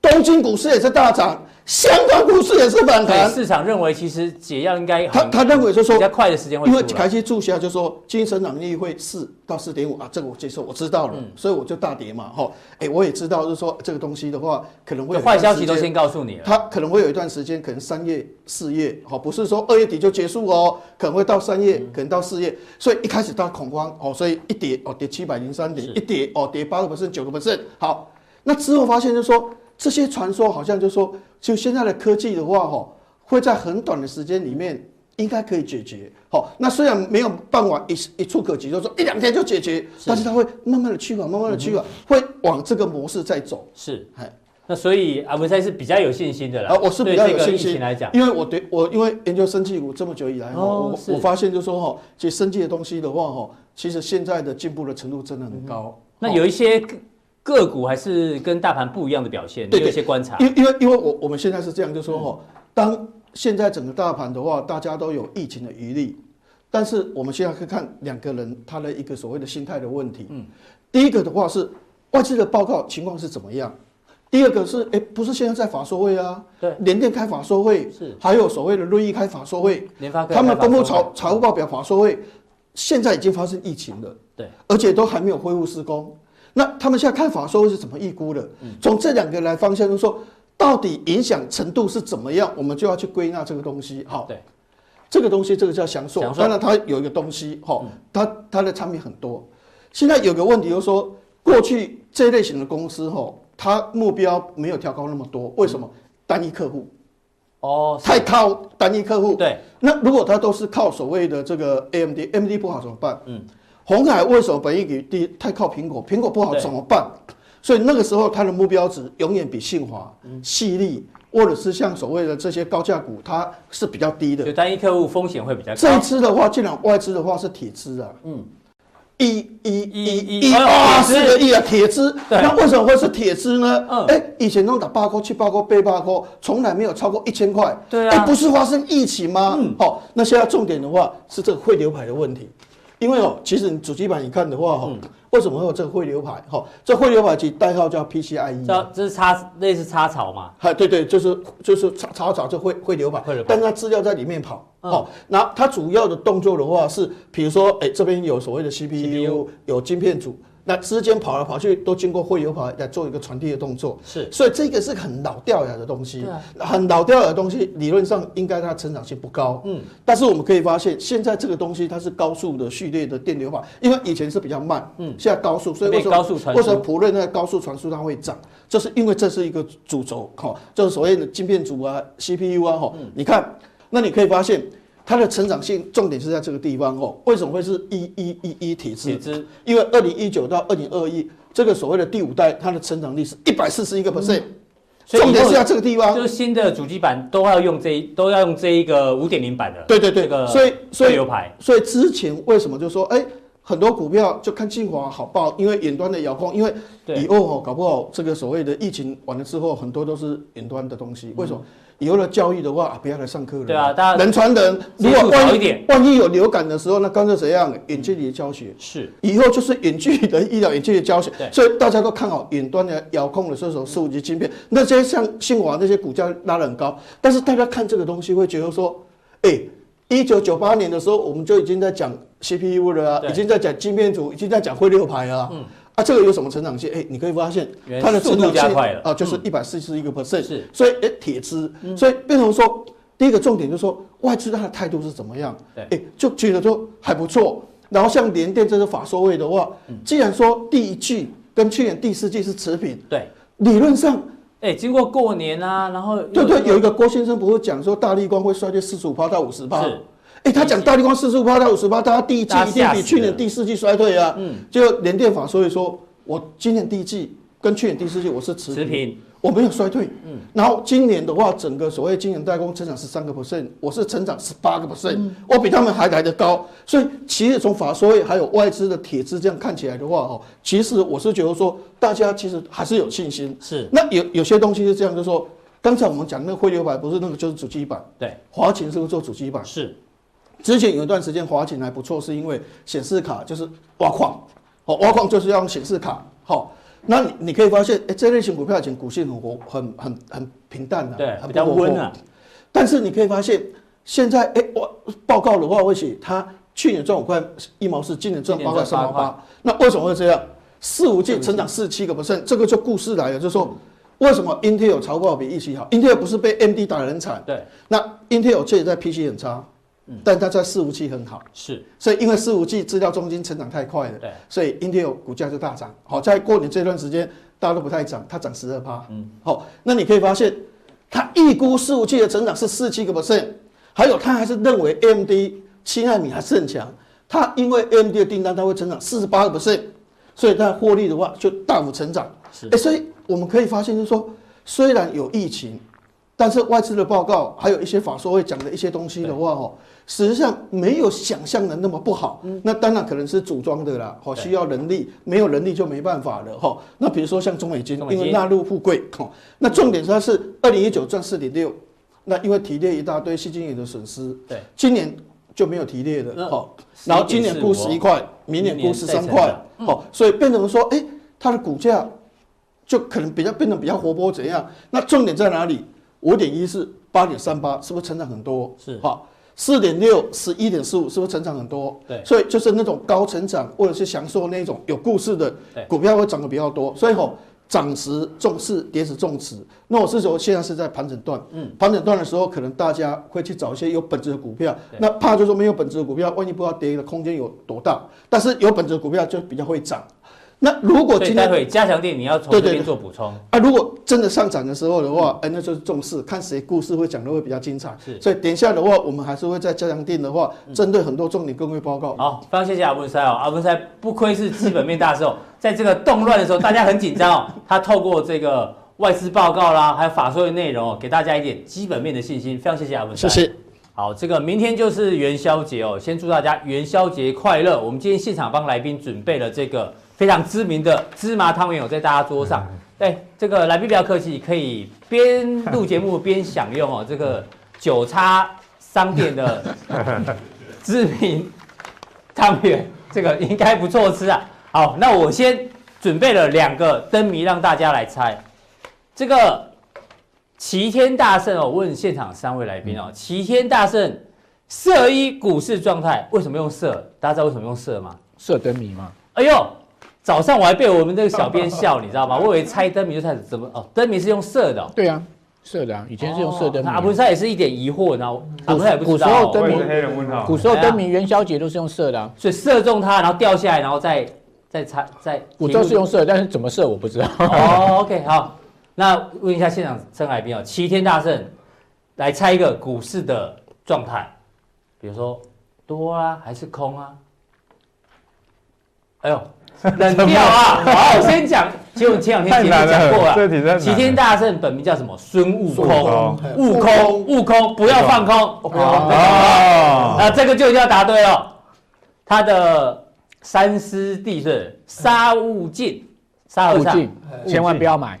东京股市也是大涨。香港股市也是反弹，市场认为其实解药应该他他认为就是说比较快的时间会，因为凯西注下就说经济成长率会四到四点五啊，这个我接受，我知道了，嗯、所以我就大跌嘛，哈，哎，我也知道就是说这个东西的话可能会有坏消息都先告诉你了，它可能会有一段时间，可能三月四月，哈，不是说二月底就结束哦，可能会到三月，可能到四月，所以一开始大家恐慌哦，所以一跌哦跌七百零三点，一跌哦跌八个 percent 九个 percent，好，那之后发现就是说。这些传说好像就说，就现在的科技的话，哈，会在很短的时间里面应该可以解决。好，那虽然没有办法一一触可及，就是说一两天就解决，但是它会慢慢的趋缓，慢慢的趋缓，会往这个模式在走。是，那所以阿文赛是比较有信心的啦。啊，我是比较有信心来讲，因为我对我因为研究生技股这么久以来，哦，我我发现就是说哈，其实生技的东西的话，哈，其实现在的进步的程度真的很高。那有一些。个股还是跟大盘不一样的表现，对，有一些观察。因因为因为我我们现在是这样，就是说哈，当现在整个大盘的话，大家都有疫情的余力，但是我们现在可以看两个人他的一个所谓的心态的问题。嗯，第一个的话是外资的报告情况是怎么样？第二个是哎，不是现在在法说会啊？对，联电开法说会是，还有所谓的瑞昱开法说会，联发科他们公布财财务报表法说会，现在已经发生疫情了，对，而且都还没有恢复施工。那他们现在看法说是怎么预估的？从这两个来方向，就是说到底影响程度是怎么样，我们就要去归纳这个东西。好，对，这个东西这个叫享受，当然它有一个东西，哈，它它的产品很多。现在有个问题就是说，过去这类型的公司，哈，它目标没有调高那么多，为什么？单一客户，哦，太靠单一客户。对，那如果它都是靠所谓的这个 AMD，AMD 不好怎么办？嗯。鸿海为什么本益比低？太靠苹果，苹果不好怎么办？所以那个时候它的目标值永远比信华、矽力或者是像所谓的这些高价股，它是比较低的。就单一客户风险会比较高。这一支的话，既然外资的话是铁资啊，嗯，一一一一二四个亿啊，铁资。那为什么会是铁资呢？嗯，哎，以前都打八块、七八块、八八块，从来没有超过一千块。对啊，不是发生疫情吗？嗯，好，那现在重点的话是这个汇流牌的问题。因为哦，其实你主机板你看的话哈，为什么会有这个汇流排？哈，这汇流排其实代号叫 PCIe。这这是插类似插槽嘛？哈，对对，就是就是插插槽就汇汇流排，但它资料在里面跑。哦，那它主要的动作的话是，比如说，哎，这边有所谓的 CPU，有晶片组。那之间跑来跑去都经过汇流排来做一个传递的动作，是，所以这个是很老掉牙的东西，很老掉牙的东西，理论上应该它成长性不高，嗯，但是我们可以发现，现在这个东西它是高速的序列的电流法，因为以前是比较慢，嗯，现在高速，所以为什么高速为什么普瑞那个高速传输它会涨？就是因为这是一个主轴，哈，就是所谓的晶片组啊，CPU 啊，哈，你看，那你可以发现。它的成长性重点是在这个地方哦，为什么会是一一一一铁资？铁资，因为二零一九到二零二一这个所谓的第五代，它的成长率是一百四十一个 percent，重点是在这个地方，就是新的主机板都要用这一都要用这一个五点零版的，对对对，所以所以流排，所以之前为什么就说哎，很多股票就看清华好报，因为远端的遥控，因为以后哦搞不好这个所谓的疫情完了之后，很多都是远端的东西，为什么？以后的教育的话，不要来上课了。对啊，大家人传人。如果万一万一有流感的时候，那干脆怎样？远距离的教学是。以后就是远距离的医疗，远距离的教学。对。所以大家都看好远端的遥控的这种数据晶片。那些像信华那些股价拉得很高，但是大家看这个东西会觉得说，哎，一九九八年的时候我们就已经在讲 CPU 了啊，已经在讲晶片组，已经在讲汇流排啊。嗯。啊，这个有什么成长性？哎，你可以发现它的成长性啊，就是一百四十一个 percent。是，所以哎，铁资，所以变成说，第一个重点就是说，外资它的态度是怎么样？哎，就觉得说还不错。然后像联电这个法说位的话，既然说第一季跟去年第四季是持平，对，理论上，哎，经过过年啊，然后对对，有一个郭先生不是讲说大力光会衰退四十五趴到五十趴。哎，他讲大立光四十五趴到五十趴，他第一季一定比去年第四季衰退啊。嗯，就联电法，所以说我今年第一季跟去年第四季我是持平，持平我没有衰退。嗯，然后今年的话，整个所谓晶圆代工成长十三个 percent，我是成长十八个 percent，我比他们还来得高。所以其实从法说会还有外资的铁资这样看起来的话，哦，其实我是觉得说大家其实还是有信心。是，那有有些东西是这样，就是说刚才我们讲那个汇流排不是那个就是主机板，对，华擎是不是做主机板？是。之前有一段时间华擎还不错，是因为显示卡就是挖矿，哦，挖矿就是要用显示卡，好，那你你可以发现，哎，这类型股票以前股性很活，很很很平淡的，对，比较温啊。但是你可以发现，现在哎，我报告的话会写它去年赚五块一毛四，今年赚八块三毛八。那为什么会这样？四五季成长四七个 percent，这个就故事来了，就是说为什么 Intel 财报比预期好？Intel 不是被 AMD 打得很惨？对。那 Intel 确实在 PC 很差。但它在伺服器很好，是，所以因为伺服器资料中心成长太快了，对，所以 Intel 股价就大涨。好，在过年这段时间，大家都不太涨，它涨十二趴。嗯，好，那你可以发现，它预估伺服器的成长是四七个 percent，还有它还是认为 AMD 七纳米还是很强，它因为 AMD 的订单它会成长四十八个 percent，所以它获利的话就大幅成长。是，哎，所以我们可以发现就是说，虽然有疫情。但是外资的报告还有一些法说会讲的一些东西的话，哦，实际上没有想象的那么不好。那当然可能是组装的啦，哦，需要人力，没有人力就没办法了，哈。那比如说像中美金，因为纳入富贵，哦，那重点它是二零一九赚四点六，那因为提列一大堆矽晶圆的损失，对，今年就没有提列的，哦，然后今年估十一块，明年估十三块，哦，所以变成说，哎，它的股价就可能比较变得比较活泼怎样？那重点在哪里？五点一四八点三八，是不是成长很多？是好，四点六十一点四五，是不是成长很多？对，所以就是那种高成长或者是享受那种有故事的股票会涨得比较多。所以吼，涨时重视，跌时重视。那我是说，现在是在盘整段，嗯，盘整段的时候，可能大家会去找一些有本质的股票。那怕就是说没有本质的股票，万一不知道跌的空间有多大。但是有本质的股票就比较会涨。那如果今天待会加强店，你要从这边做补充啊。如果真的上涨的时候的话，哎，那就是重视，看谁故事会讲的会比较精彩。是，所以等一下的话，我们还是会在加强店的话，针对很多重点各位报告。好，非常谢谢阿文塞哦，阿文塞不愧是基本面大师哦，*laughs* 在这个动乱的时候，大家很紧张哦，*laughs* 他透过这个外资报告啦，还有法说的内容哦，给大家一点基本面的信心。非常谢谢阿文塞。谢谢。好，这个明天就是元宵节哦，先祝大家元宵节快乐。我们今天现场帮来宾准备了这个。非常知名的芝麻汤圆有在大家桌上，对，这个来宾不要客气，可以边录节目边享用哦。这个九叉商店的 *laughs* 知名汤圆，这个应该不错吃啊。好，那我先准备了两个灯谜让大家来猜。这个齐天大圣哦，问现场三位来宾哦，齐天大圣色一股市状态为什么用色？大家知道为什么用色吗？色灯谜吗？哎呦！早上我还被我们那个小编笑，你知道吗？*laughs* 我以为猜灯谜就猜怎么哦，灯谜是用射的。对啊，射的啊，以前是用射灯谜。阿文塞也是一点疑惑，然后阿文塞也不知道。古时候灯谜，古时候灯谜元宵节都是用射的，所以射中它，然后掉下来，然后再再猜再。古都是用射，但是怎么射我不知道。哦，OK，好，那问一下现场陈海滨哦，齐天大圣来猜一个股市的状态，比如说多啊还是空啊？哎呦。*laughs* 冷掉啊！好，我先讲，其实我前两天节目讲过了。齐天大圣本名叫什么？孙悟空。悟空，悟空，不要放空。哦。那这个就一定要答对了。他的三师弟是沙悟净，沙和尚，千万不要买。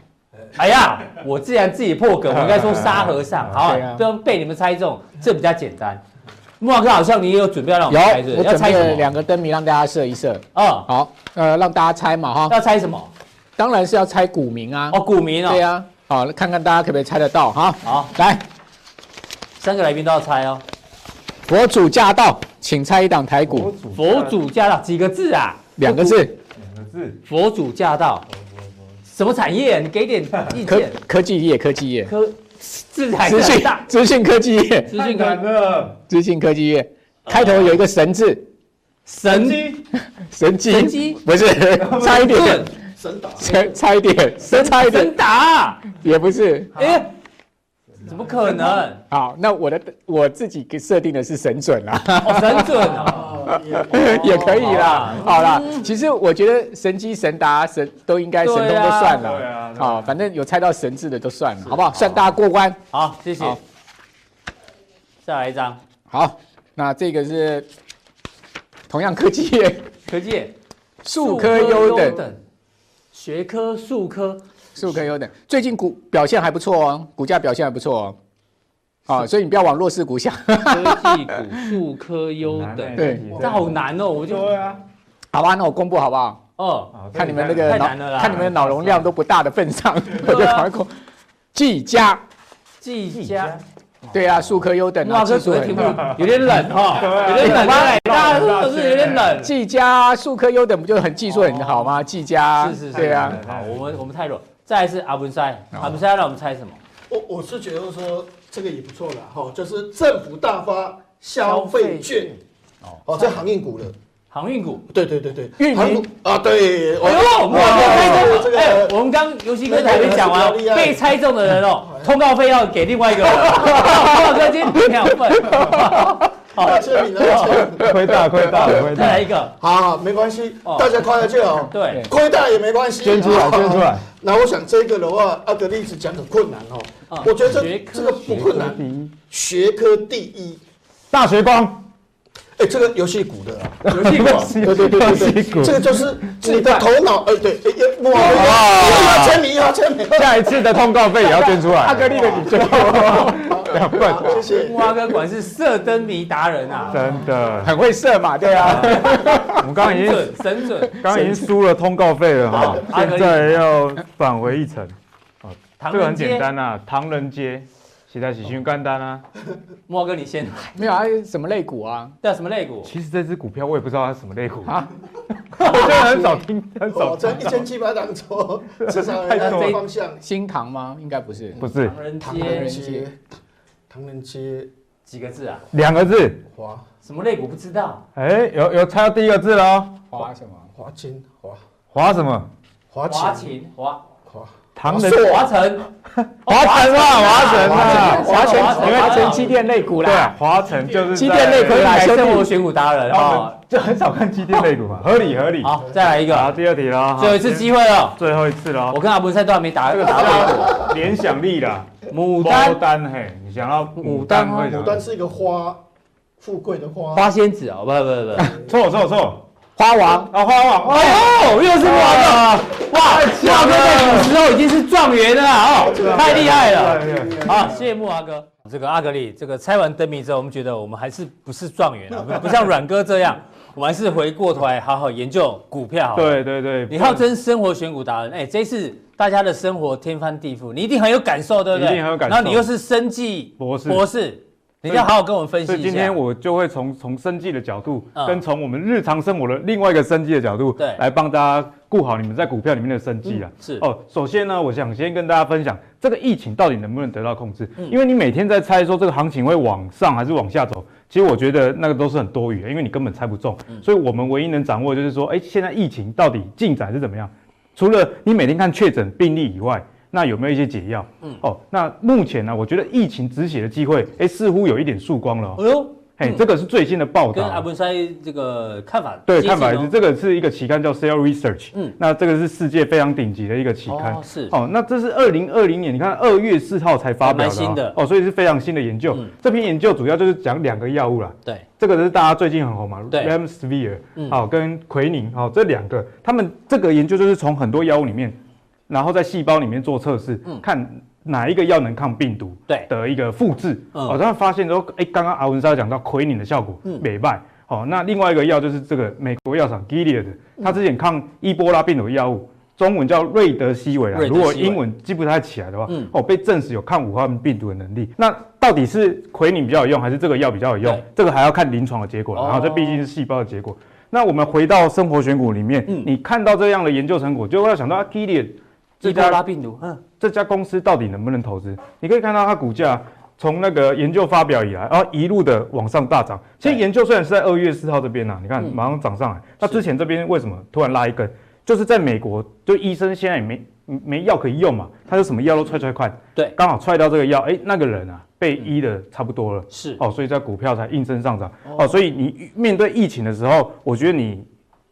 哎呀，我既然自己破梗，我应该说沙和尚。好，不用被你们猜中，这比较简单。慕驊哥好像你也有准备要让我们猜，我准备了两个灯谜让大家射一射。哦，好，呃，让大家猜嘛哈。要猜什么？当然是要猜股名啊。哦，股名哦。对啊。好，看看大家可不可以猜得到哈。好，来，三个来宾都要猜哦。佛祖驾到，请猜一档台股。佛祖驾到几个字啊？两个字。两个字。佛祖驾到。什么产业？你给点意见。科技业，科技业。科。资讯资讯科技业，资讯科资讯科技业，开头有一个神字，神机，神机，神机？不是，*laughs* *laughs* 差一点，神打，差一点，神差一点，神打？也不是，哎，怎么可能？好，那我的我自己给设定的是神准啦，神准啊。*laughs* *laughs* 也可以啦，好啦，其实我觉得神机神达神都应该神通都算了，好，反正有猜到神字的都算了，好不好？算大家过关。好，谢谢。再来一张。好，那这个是同样科技业，科技业，数科优等，学科数科，数科优等，最近股表现还不错哦，股价表现还不错哦。啊，所以你不要往弱势股想。科技股、数科优等，对，这好难哦，我就。对啊。好吧，那我公布好不好？哦，看你们那个太难了啦，看你们的脑容量都不大的份上，我就赶快过。技嘉，技嘉，对啊，数科优等啊，技术题目有点冷哈，*laughs* 有点冷，大家都是有点冷。技嘉数科优等不就很技术很好吗？技嘉，是是是，对啊。好，我们我们太弱。再来是阿文塞，阿文塞让我们猜什么？我我是觉得说这个也不错了哈，就是政府大发消费券，哦，这航运股的。航运股，对对对对，运营。啊，对，哎呦，哇，猜中这个，我们刚游戏哥还没讲完，被猜中的人哦，通告费要给另外一个人，通告哥今天两份，好，签名了，亏大亏大亏大，再来一个，好，没关系，大家快乐就好，对，亏大也没关系，捐出来捐出来。那我想这个的话，阿格力是讲很困难哦，我觉得这这个不困难，学科第一，大学光。哎，这个游戏股的啊，游戏股，*laughs* 对对对对对，这个就是你的头脑，哎对，哇哇，要签名要签名，下一次的通告费也要捐出来。*laughs* 阿格力的你捐，*laughs* 两份，谢谢。木阿哥果然是射灯谜达人啊，真的。很会射嘛，对啊。我们刚刚已经神准，刚刚已经输了通告费了哈，现在要返回一层。哦，这个很简单呐，唐人街。现在是新干单啊，*laughs* 莫哥你先来，没有啊？什么类股啊？对啊，什么类股？其实这只股票我也不知道它是什么类股啊，*laughs* 很少听，*laughs* 很少。这一千七百档左，至少太多方向。新塘吗？应该不是，不是。唐人街，唐人街几个字啊？两个字。华什么类股不知道？哎，有有猜到第一个字了。华什么？华金华华什么？华勤华华。唐人。华晨，*laughs* 华晨啊，华晨啊，华晨，华晨机电类股啦。对，华晨就是机电类股来生活选股达人啊，就很少看机电类股嘛，*laughs* 合理合理。好，再来一个，好，第二题了，最后一次机会了，最后一次了。我跟阿文赛都还没打这个答案。联想力啦，牡丹，丹嘿，你想要牡丹？牡丹是一个花，富贵的花。花仙子哦，不不不，错错 *laughs* 错。花王啊，花王！哎呦，又是木阿哥！哇，木阿哥在古时候已经是状元了哦，太厉害了！好，谢谢木阿哥。这个阿格力，这个猜完灯谜之后，我们觉得我们还是不是状元啊，*laughs* 不像阮哥这样，我们还是回过头来好好研究股票。对对对，你号称生活选股达人，哎，这次大家的生活天翻地覆，你一定很有感受，对不对？一定很有感受。然后你又是生计博士，博士。你要好好跟我们分析一下。所以今天我就会从从生计的角度，跟从我们日常生活的另外一个生计的角度，对，来帮大家顾好你们在股票里面的生计啊。是哦，首先呢，我想先跟大家分享这个疫情到底能不能得到控制。因为你每天在猜说这个行情会往上还是往下走，其实我觉得那个都是很多余的，因为你根本猜不中。所以我们唯一能掌握的就是说，哎，现在疫情到底进展是怎么样？除了你每天看确诊病例以外。那有没有一些解药？嗯，哦，那目前呢，我觉得疫情止血的机会，哎，似乎有一点曙光了。哎呦，嘿，这个是最新的报道，跟阿文塞这个看法对，看法是这个是一个期刊叫 Cell Research，嗯，那这个是世界非常顶级的一个期刊，是。哦，那这是二零二零年，你看二月四号才发表的，新的。哦，所以是非常新的研究。这篇研究主要就是讲两个药物啦，对，这个是大家最近很红嘛，，Remdesivir，好，跟奎宁，好，这两个，他们这个研究就是从很多药物里面。然后在细胞里面做测试，嗯、看哪一个药能抗病毒的一个复制，哦，他们发现说，哎，刚刚阿文莎讲到奎宁的效果，嗯，美败，哦，那另外一个药就是这个美国药厂 Gilead 的，它之前抗伊波拉病毒的药物，中文叫瑞德西韦啊，如果英文记不太起来的话，嗯，哦，被证实有抗武汉病毒的能力。那到底是奎宁比较有用，还是这个药比较有用？对。这个还要看临床的结果，然后这毕竟是细胞的结果。哦、那我们回到生活选股里面，嗯、你看到这样的研究成果，就会想到 Gilead 伊波拉病毒，嗯，这家公司到底能不能投资？你可以看到它股价从那个研究发表以来，然后一路的往上大涨。其实研究虽然是在二月四号这边呐，你看马上涨上来。那之前这边为什么突然拉一根？就是在美国，就医生现在也没没药可以用嘛，他就什么药都踹踹看，对，刚好踹到这个药，哎，那个人啊被医的差不多了，是哦，所以在股票才应声上涨。哦，所以你面对疫情的时候，我觉得你。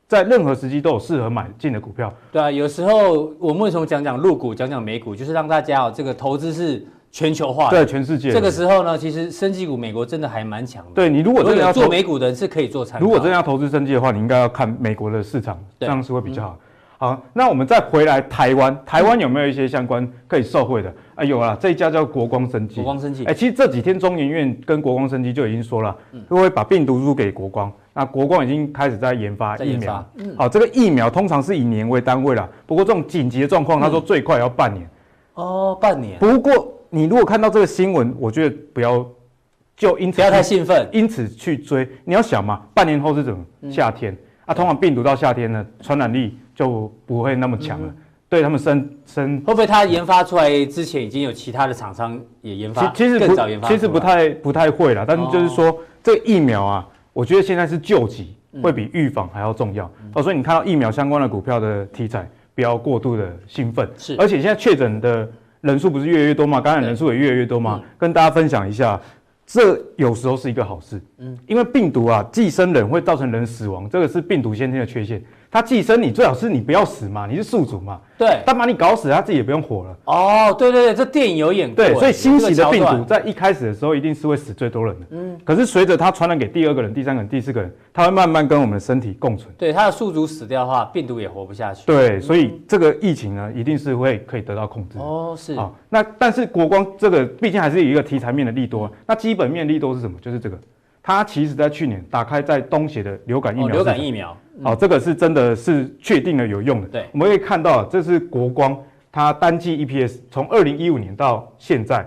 在任何时机都有适合买进的股票。对啊，有时候我们为什么讲讲入股，讲讲美股，就是让大家哦，这个投资是全球化的，对全世界。这个时候呢，其实生技股美国真的还蛮强的。对，你如果真的要做美股的人是可以做参考。如果真的要投资生技的话，你应该要看美国的市场，这样是会比较好。好，那我们再回来台湾，台湾有没有一些相关可以受惠的？啊，有啊，这一家叫国光生技。国光生技，哎，其实这几天中研院跟国光生技就已经说了，会、嗯、把病毒输给国光。那国光已经开始在研发疫苗。嗯、好，这个疫苗通常是以年为单位啦。不过这种紧急的状况，他说最快要半年。哦，半年。不过你如果看到这个新闻，我觉得不要就因此不要太兴奋，因此去追。你要想嘛，半年后是怎么？嗯、夏天。啊，通常病毒到夏天呢，传染力就不会那么强了。嗯、对他们生生会不会他研发出来之前已经有其他的厂商也研发？其实更早研发，其实不太不太会啦。但是就是说，哦、这个疫苗啊，我觉得现在是救急，会比预防还要重要。嗯、哦，所以你看到疫苗相关的股票的题材，不要过度的兴奋。是，而且现在确诊的人数不是越来越多嘛？感染人数也越来越多嘛？嗯、跟大家分享一下。这有时候是一个好事，嗯，因为病毒啊，寄生人会造成人死亡，这个是病毒先天的缺陷。它寄生你，最好是你不要死嘛，你是宿主嘛。对，但把你搞死，他自己也不用活了。哦，对对对，这电影有演过。对，所以新型的病毒在一开始的时候一定是会死最多人的。嗯。可是随着它传染给第二个人、第三个人、第四个人，它会慢慢跟我们的身体共存。对，它的宿主死掉的话，病毒也活不下去。对，所以这个疫情呢，一定是会可以得到控制。哦，是。好，那但是国光这个毕竟还是有一个题材面的利多。那基本面利多是什么？就是这个。它其实，在去年打开在东协的流感疫苗，流感疫苗，好，这个是真的是确定了有用的。对，我们可以看到，这是国光，它单季 EPS 从二零一五年到现在，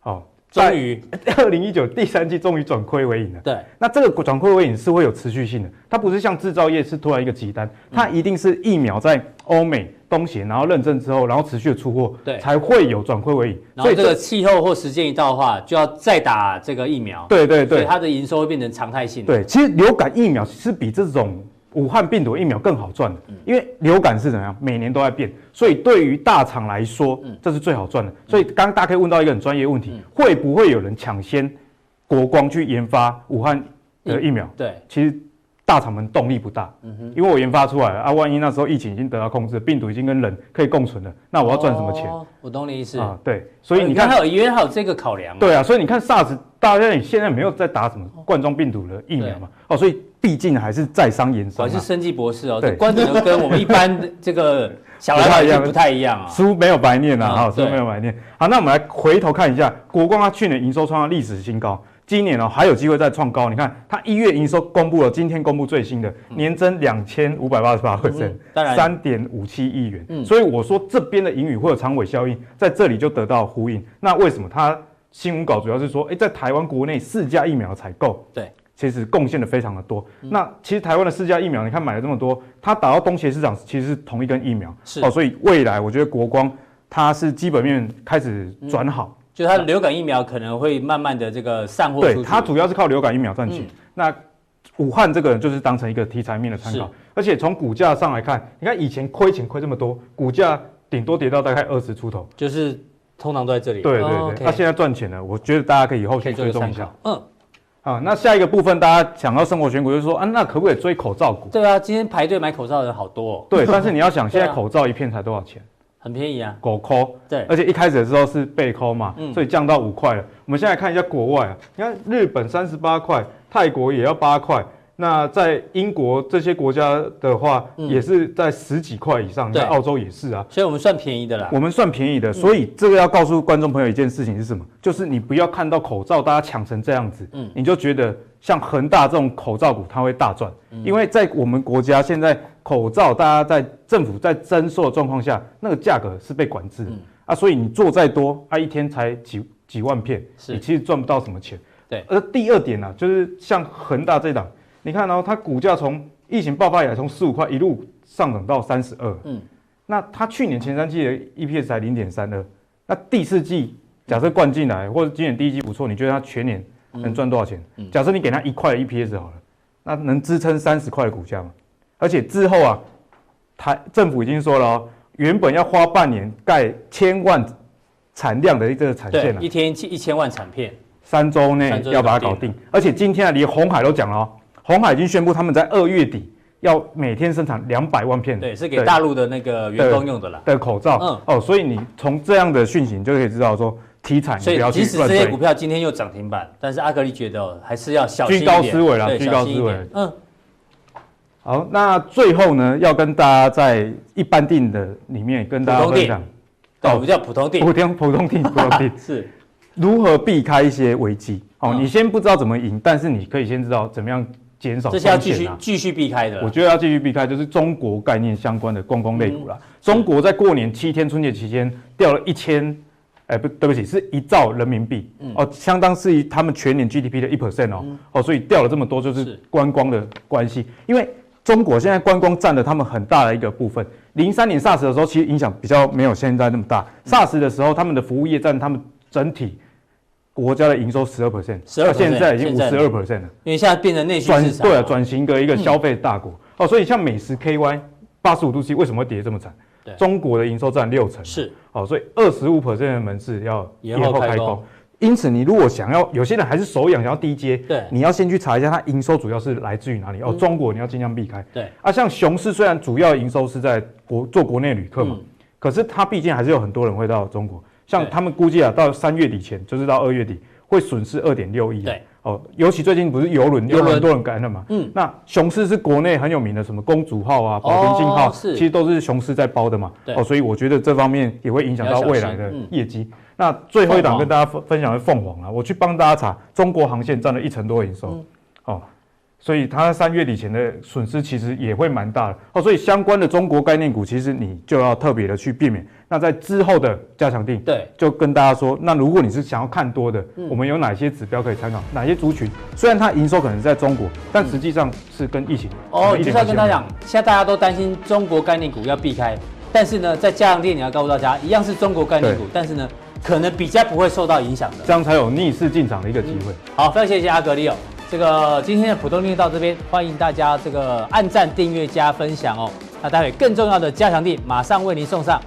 好，终于 *laughs* 二零一九第三季终于转亏为盈了。对，那这个转亏为盈是会有持续性的，它不是像制造业是突然一个急单，它一定是疫苗在欧美。东协，然后认证之后，然后持续的出货，对，才会有转亏为盈。然后这个气候或时间一到的话，就要再打这个疫苗。对对对，所以它的营收会变成常态性的。对，其实流感疫苗是比这种武汉病毒疫苗更好赚的，嗯、因为流感是怎样，每年都在变，所以对于大厂来说，这是最好赚的。嗯、所以刚刚大家可以问到一个很专业的问题，嗯、会不会有人抢先国光去研发武汉的疫苗？嗯、对，其实。大厂们动力不大，嗯哼，因为我研发出来了啊，万一那时候疫情已经得到控制，病毒已经跟人可以共存了，那我要赚什么钱？哦，我懂你意思啊，对，所以你看，还有因为还有这个考量，对啊，所以你看 SARS，大家也现在没有在打什么冠状病毒的疫苗嘛？哦，所以毕竟还是在商言商，我是生技博士哦，对，观点跟我们一般这个 *laughs* 小老百姓不太一样啊，书没有白念呐，哈，书没有白念。好，那我们来回头看一下国光，它去年营收创下历史新高。今年哦还有机会再创高，你看它一月营收公布了，今天公布最新的年增两千五百八十八 percent，三点五七亿元。嗯，所以我说这边的盈余会有长尾效应，在这里就得到呼应。那为什么它新闻稿主要是说，哎，在台湾国内四价疫苗采购，对，其实贡献的非常的多。那其实台湾的四价疫苗，你看买了这么多，它打到东协市场其实是同一根疫苗，是哦，所以未来我觉得国光它是基本面开始转好。就它的流感疫苗可能会慢慢的这个散货，对，它主要是靠流感疫苗赚钱。嗯、那武汉这个人就是当成一个题材面的参考，而且从股价上来看，你看以前亏钱亏这么多，股价顶多跌到大概二十出头，就是通常都在这里。对对对，那、哦 okay 啊、现在赚钱了，我觉得大家可以以后去追踪一下。嗯，好，那下一个部分大家想到生活选股，就是说啊，那可不可以追口罩股？对啊，今天排队买口罩的人好多、哦。对，但是你要想，*laughs* 现在口罩一片才多少钱？很便宜啊，狗抠，对，而且一开始的时候是被抠嘛，嗯，所以降到五块了。我们现在看一下国外啊，你看日本三十八块，泰国也要八块。那在英国这些国家的话，也是在十几块以上，在澳洲也是啊，所以我们算便宜的啦。我们算便宜的，所以这个要告诉观众朋友一件事情是什么？就是你不要看到口罩大家抢成这样子，嗯，你就觉得像恒大这种口罩股它会大赚，因为在我们国家现在口罩大家在政府在征收的状况下，那个价格是被管制的。啊，所以你做再多，啊一天才几几万片，你其实赚不到什么钱。对，而第二点呢，就是像恒大这档。你看哦，它股价从疫情爆发以来，从十五块一路上涨到三十二。嗯，那它去年前三季的 EPS 才零点三二，那第四季假设灌进来，或者今年第一季不错，你觉得它全年能赚多少钱？假设你给他一块的 EPS 好了，那能支撑三十块的股价吗？而且之后啊，台政府已经说了哦，原本要花半年盖千万产量的一个产线了，一天一一千万产片，三周内要把它搞定。而且今天啊，连红海都讲了哦。红海已经宣布，他们在二月底要每天生产两百万片，对，是给大陆的那个员工用的啦的口罩。嗯，哦，所以你从这样的讯息，你就可以知道说，题材。所以，即使这些股票今天又涨停板，但是阿格力觉得还是要小心居高思维啦，居高思维。嗯，好，那最后呢，要跟大家在一般定的里面跟大家分享，对，我们叫普通定，普通普通定，普通定 *laughs* 是如何避开一些危机。哦，你先不知道怎么赢，但是你可以先知道怎么样减少。这是要继续继续避开的。我觉得要继续避开，就是中国概念相关的观光类股啦。中国在过年七天春节期间掉了一千。哎，不对不起，是一兆人民币，嗯、哦，相当是于他们全年 GDP 的一 percent 哦，嗯、哦，所以掉了这么多，就是观光的关系。因为中国现在观光占了他们很大的一个部分。零三年 SARS 的时候，其实影响比较没有现在那么大。嗯、SARS 的时候，他们的服务业占他们整体国家的营收十二 percent，到现在已经五十二 percent 了。因为现在变成内需市场，对啊，转型的一个消费大国、嗯、哦，所以像美食 KY 八十五度 C 为什么会跌这么惨？对中国的营收占六成，是哦，所以二十五 percent 的门市要延后开工。因此，你如果想要，有些人还是手痒，想要低阶，对，你要先去查一下它营收主要是来自于哪里。哦，中国你要尽量避开。对啊，像熊市虽然主要营收是在国做国内旅客嘛，可是它毕竟还是有很多人会到中国。像他们估计啊，到三月底前，就是到二月底会损失二点六亿。对。哦，尤其最近不是游轮有很多人感染嘛？嗯，那雄狮是国内很有名的，什么公主号啊、宝瓶星号，哦、其实都是雄狮在包的嘛。对哦，所以我觉得这方面也会影响到未来的业绩。嗯、那最后一档跟大家分分享的凤凰啊，我去帮大家查，中国航线占了一成多营收。嗯、哦。所以它三月底前的损失其实也会蛮大的哦，所以相关的中国概念股，其实你就要特别的去避免。那在之后的加强定，对，就跟大家说，那如果你是想要看多的，嗯、我们有哪些指标可以参考？哪些族群？虽然它营收可能是在中国，但实际上是跟疫情、嗯、哦，就是要跟他讲，现在大家都担心中国概念股要避开，但是呢，在加强定你要告诉大家，一样是中国概念股，但是呢，可能比较不会受到影响的，这样才有逆势进场的一个机会、嗯。好，非常谢谢阿格里哦。这个今天的普通定到这边，欢迎大家这个按赞、订阅、加分享哦。那待会更重要的加强定马上为您送上。